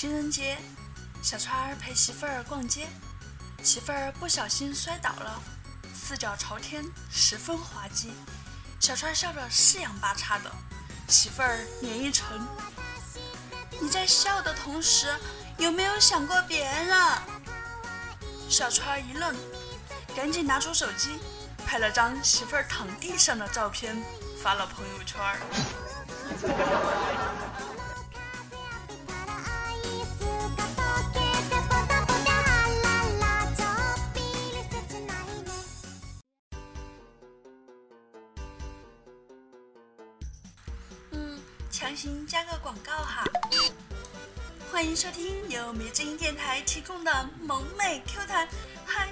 情人节，小川儿陪媳妇儿逛街，媳妇儿不小心摔倒了，四脚朝天，十分滑稽。小川笑得四仰八叉的，媳妇儿脸一沉。你在笑的同时，有没有想过别人？小川一愣，赶紧拿出手机，拍了张媳妇儿躺地上的照片，发了朋友圈。欢迎收听由迷之音电台提供的萌妹 Q 弹。嗨，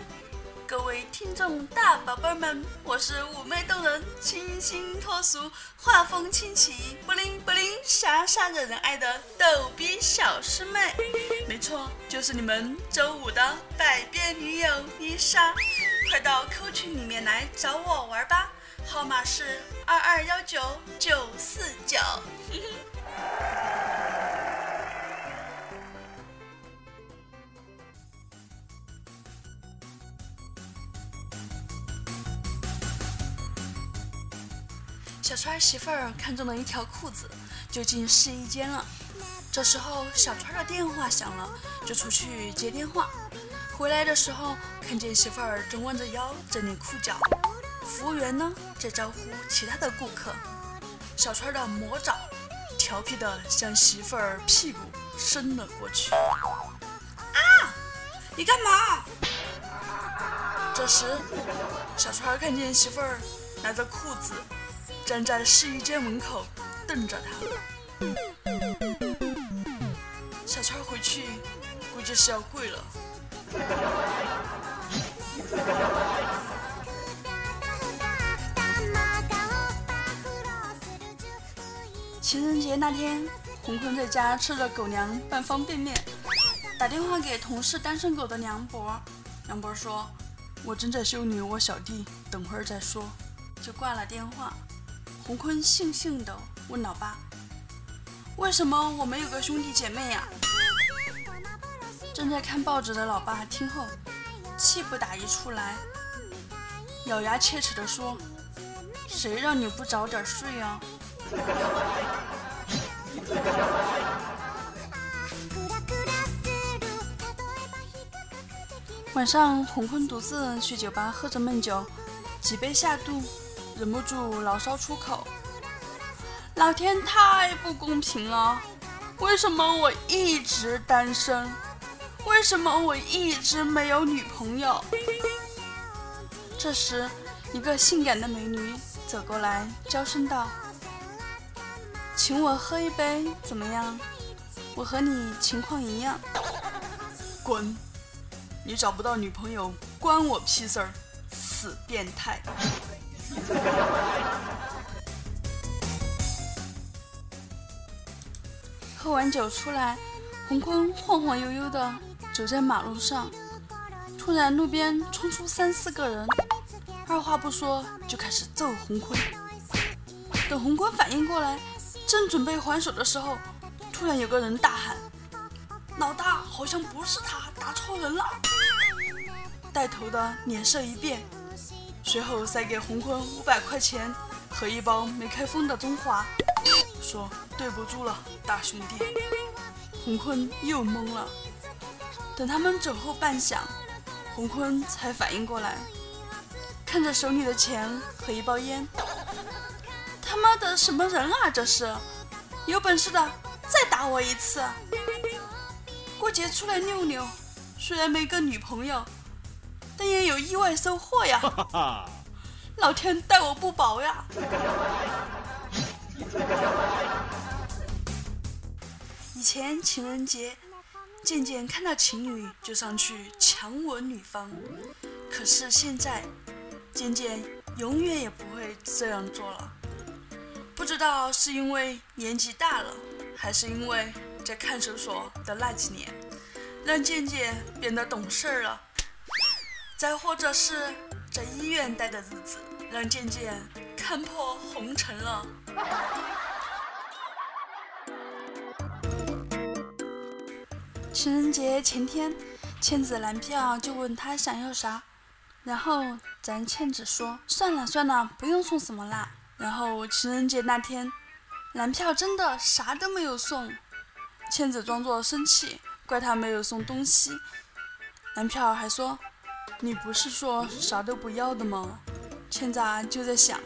各位听众大宝贝们，我是妩媚动人、清新脱俗、画风清奇、不灵不灵、傻傻惹人爱的逗逼小师妹。没错，就是你们周五的百变女友丽莎。快到 Q 群里面来找我玩吧，号码是二二幺九九四九。小川媳妇儿看中了一条裤子，就进试衣间了。这时候，小川的电话响了，就出去接电话。回来的时候，看见媳妇儿正弯着腰整理裤脚，服务员呢在招呼其他的顾客。小川的魔爪调皮的向媳妇儿屁股伸了过去。啊！你干嘛？这时，小川看见媳妇儿拿着裤子。站在试衣间门口瞪着他，小川回去估计是要跪了。情人节那天，红坤在家吃着狗粮拌方便面，打电话给同事单身狗的梁博，梁博说：“我正在修理我小弟，等会儿再说。”就挂了电话。洪坤悻悻地问老爸：“为什么我没有个兄弟姐妹呀？”正在看报纸的老爸听后，气不打一处来，咬牙切齿地说：“谁让你不早点睡啊？”晚上，洪坤独自去酒吧喝着闷酒，几杯下肚。忍不住牢骚出口：“老天太不公平了！为什么我一直单身？为什么我一直没有女朋友？”这时，一个性感的美女走过来，娇声道：“请我喝一杯，怎么样？我和你情况一样。”“滚！你找不到女朋友关我屁事儿，死变态！” 喝完酒出来，洪坤晃晃悠悠的走在马路上，突然路边冲出三四个人，二话不说就开始揍洪坤。等洪坤反应过来，正准备还手的时候，突然有个人大喊：“老大，好像不是他，打错人了！”带头的脸色一变。随后塞给洪坤五百块钱和一包没开封的中华，说对不住了，大兄弟。洪坤又懵了。等他们走后半晌，洪坤才反应过来，看着手里的钱和一包烟，他妈的什么人啊这是？有本事的再打我一次！过节出来溜溜，虽然没个女朋友。但也有意外收获呀！老天待我不薄呀！以前情人节，渐渐看到情侣就上去强吻女方，可是现在，渐渐永远也不会这样做了。不知道是因为年纪大了，还是因为在看守所的那几年，让渐渐变得懂事儿了。再或者是在医院待的日子，让渐渐看破红尘了。情人节前天，倩子男票就问他想要啥，然后咱倩子说算了算了，不用送什么啦。然后情人节那天，男票真的啥都没有送，倩子装作生气，怪他没有送东西。男票还说你不是说啥都不要的吗？现在就在想，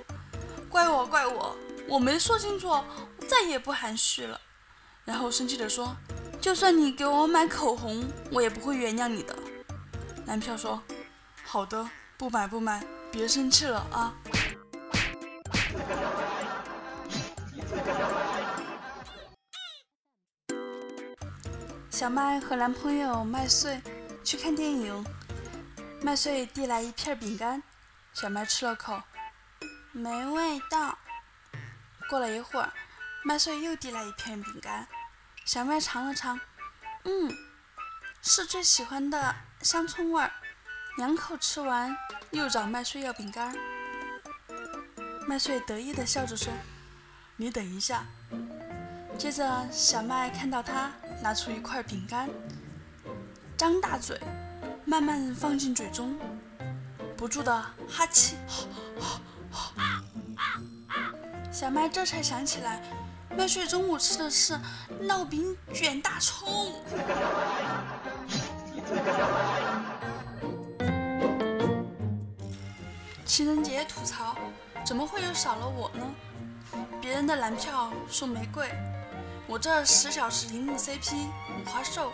怪我怪我，我没说清楚，再也不含蓄了。然后生气地说。就算你给我买口红，我也不会原谅你的。男票说：“好的，不买不买，别生气了啊。”小麦和男朋友麦穗去看电影，麦穗递来一片饼干，小麦吃了口，没味道。过了一会儿，麦穗又递来一片饼干。小麦尝了尝，嗯，是最喜欢的香葱味儿。两口吃完，又找麦穗要饼干。麦穗得意地笑着说：“你等一下。”接着，小麦看到他拿出一块饼干，张大嘴，慢慢放进嘴中，不住的哈气。小麦这才想起来。麦穗中午吃的是烙饼卷大葱。情人节吐槽，怎么会有少了我呢？别人的男票送玫瑰，我这十小时荧幕 CP 五花瘦，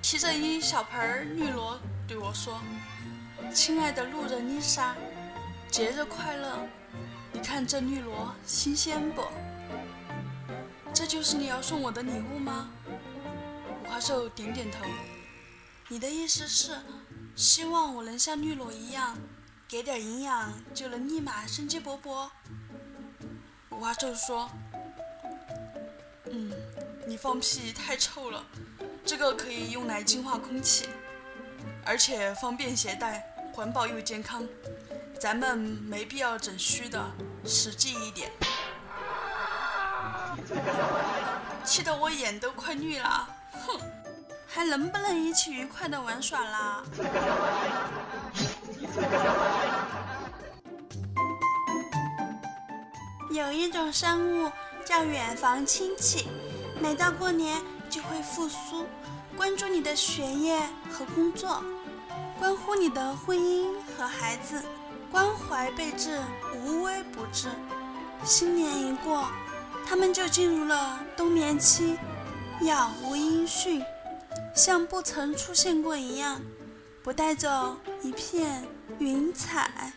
提着一小盆绿萝对我说：“亲爱的路人丽莎，节日快乐！你看这绿萝新鲜不？”这就是你要送我的礼物吗？五花兽点点头。你的意思是，希望我能像绿萝一样，给点营养就能立马生机勃勃？五花兽说：“嗯，你放屁太臭了，这个可以用来净化空气，而且方便携带，环保又健康。咱们没必要整虚的，实际一点。”气得我眼都快绿了，哼，还能不能一起愉快的玩耍啦？有一种生物叫远房亲戚，每到过年就会复苏，关注你的学业和工作，关乎你的婚姻和孩子，关怀备至，无微不至。新年一过。他们就进入了冬眠期，杳无音讯，像不曾出现过一样，不带走一片云彩。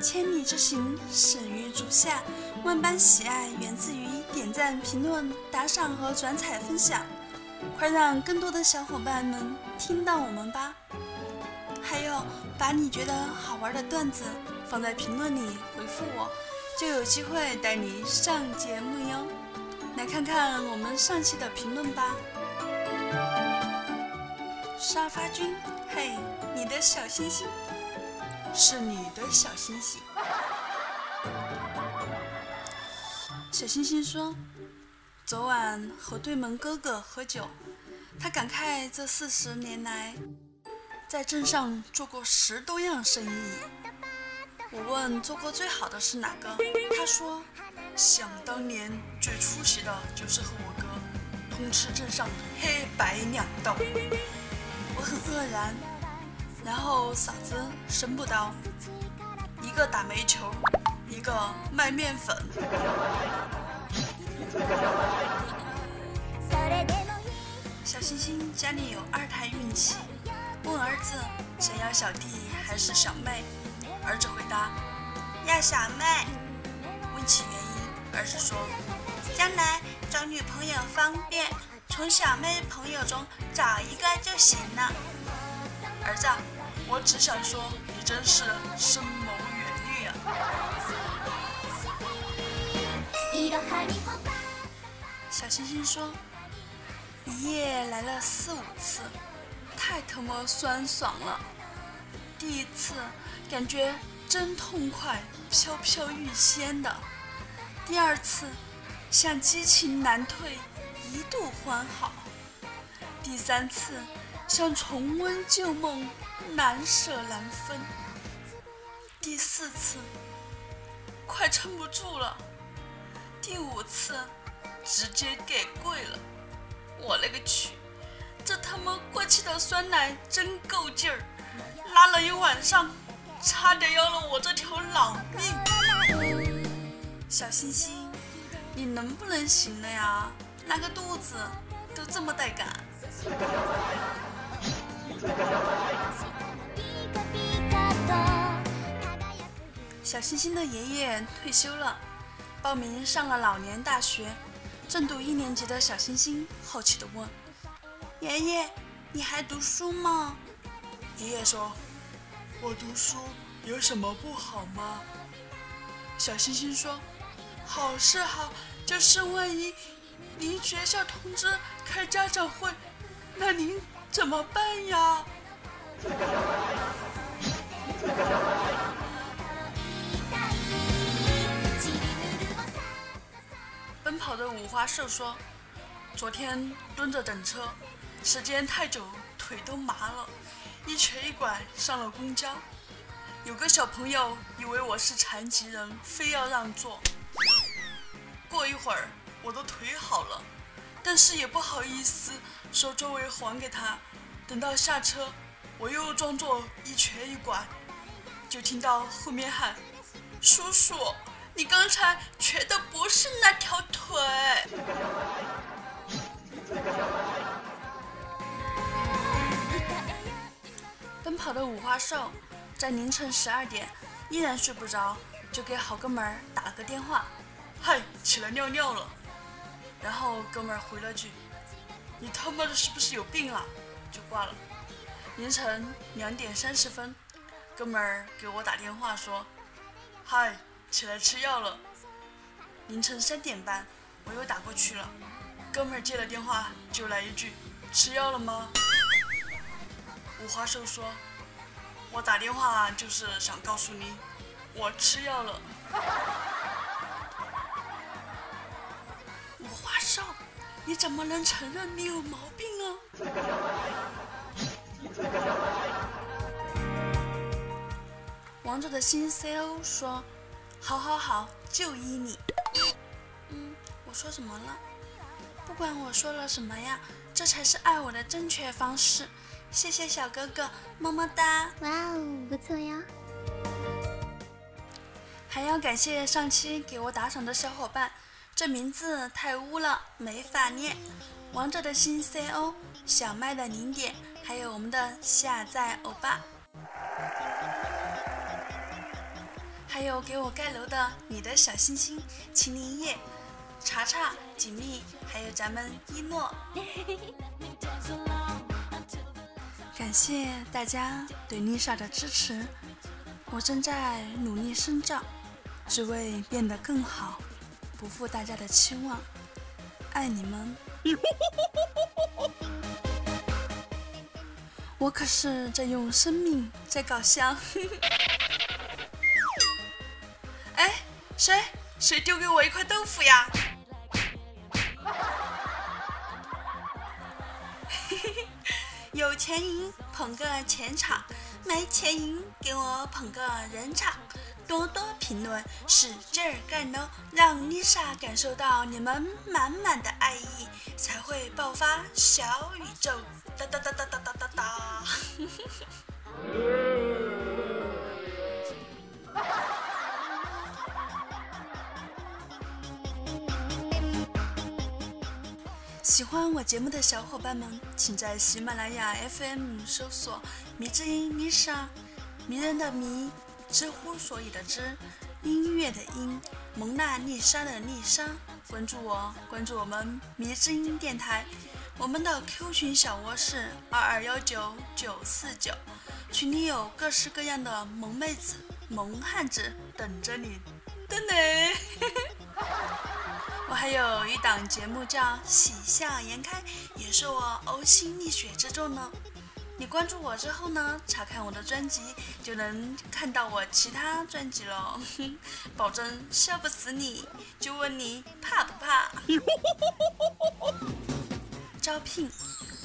千里之行，始于足下，万般喜爱源自于点赞、评论、打赏和转采分享。快让更多的小伙伴们听到我们吧！还有，把你觉得好玩的段子放在评论里回复我，就有机会带你上节目哟。来看看我们上期的评论吧。沙发君，嘿，你的小星星，是你的小星星。小星星说。昨晚和对门哥哥喝酒，他感慨这四十年来在镇上做过十多样生意。我问做过最好的是哪个，他说想当年最出息的就是和我哥通吃镇上黑白两道。我很愕然，然后嫂子生不刀，一个打煤球，个卖面粉。小星星家里有二胎孕期，问儿子想要小弟还是小妹，儿子回答要小妹。问起原因，儿子说将来找女朋友方便，从小妹朋友中找一个就行了。儿子，我只想说你真是深谋远虑啊。小星星说：“一夜来了四五次，太他妈酸爽了。第一次感觉真痛快，飘飘欲仙的。第二次，像激情难退，一度欢好。第三次，像重温旧梦，难舍难分。第四次，快撑不住了。第五次，直接给跪了。我勒个去！这他妈过期的酸奶真够劲儿，拉了一晚上，差点要了我这条老命。小星星，你能不能行了呀？拉个肚子都这么带感。小星星的爷爷退休了，报名上了老年大学。正读一年级的小星星好奇地问：“爷爷，你还读书吗？”爷爷说：“我读书有什么不好吗？”小星星说：“好是好，就是万一您学校通知开家长会，那您怎么办呀？”奔跑的五花兽说：“昨天蹲着等车，时间太久，腿都麻了，一瘸一拐上了公交。有个小朋友以为我是残疾人，非要让座。过一会儿，我的腿好了，但是也不好意思说座位还给他。等到下车，我又装作一瘸一拐，就听到后面喊：‘叔叔。’”你刚才瘸的不是那条腿。奔跑的五花兽在凌晨十二点依然睡不着，就给好哥们儿打了个电话：“嗨，起来尿尿了。”然后哥们儿回了句：“你他妈的是不是有病啊？”就挂了。凌晨两点三十分，哥们儿给我打电话说：“嗨。”起来吃药了。凌晨三点半，我又打过去了，哥们儿接了电话就来一句：“吃药了吗？”五花兽说：“我打电话就是想告诉你，我吃药了。”五花兽，你怎么能承认你有毛病啊？王者的新 C O 说。好好好，就依你。嗯，我说什么了？不管我说了什么呀，这才是爱我的正确方式。谢谢小哥哥，么么哒。哇哦，不错呀。还要感谢上期给我打赏的小伙伴，这名字太污了，没法念。王者的新 CO，小麦的零点，还有我们的下载欧巴。还有给我盖楼的你的小星星、秦林叶、查查、锦觅，还有咱们一诺，感谢大家对丽莎的支持，我正在努力深造，只为变得更好，不负大家的期望，爱你们，我可是在用生命在搞笑。谁谁丢给我一块豆腐呀？有钱赢捧个钱场，没钱赢给我捧个人场。多多评论，使劲儿干哦，让 Lisa 感受到你们满满的爱意，才会爆发小宇宙。哒哒哒哒哒哒哒哒。喜欢我节目的小伙伴们，请在喜马拉雅 FM 搜索“迷之音 Lisa”，迷人的迷，知乎所以的知，音乐的音，蒙娜丽莎的丽莎。关注我，关注我们迷之音电台。我们的 Q 群小窝是二二幺九九四九，群里有各式各样的萌妹子、萌汉子等着你，等等。我还有一档节目叫《喜笑颜开》，也是我呕心沥血之作呢。你关注我之后呢，查看我的专辑就能看到我其他专辑了，保证笑不死你。就问你怕不怕？招聘，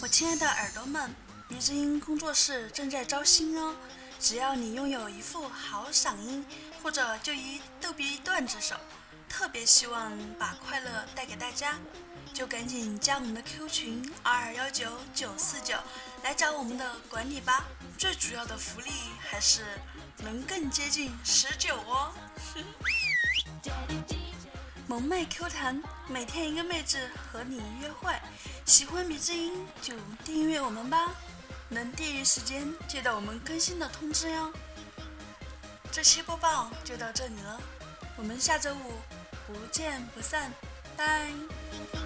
我亲爱的耳朵们，鼻子音工作室正在招新哦。只要你拥有一副好嗓音，或者就一逗逼段子手，特别希望把快乐带给大家，就赶紧加我们的 Q 群二二幺九九四九来找我们的管理吧。最主要的福利还是能更接近十九哦。萌妹 Q 弹，每天一个妹子和你约会，喜欢米之音就订阅我们吧。能第一时间接到我们更新的通知哟。这期播报就到这里了，我们下周五不见不散，拜。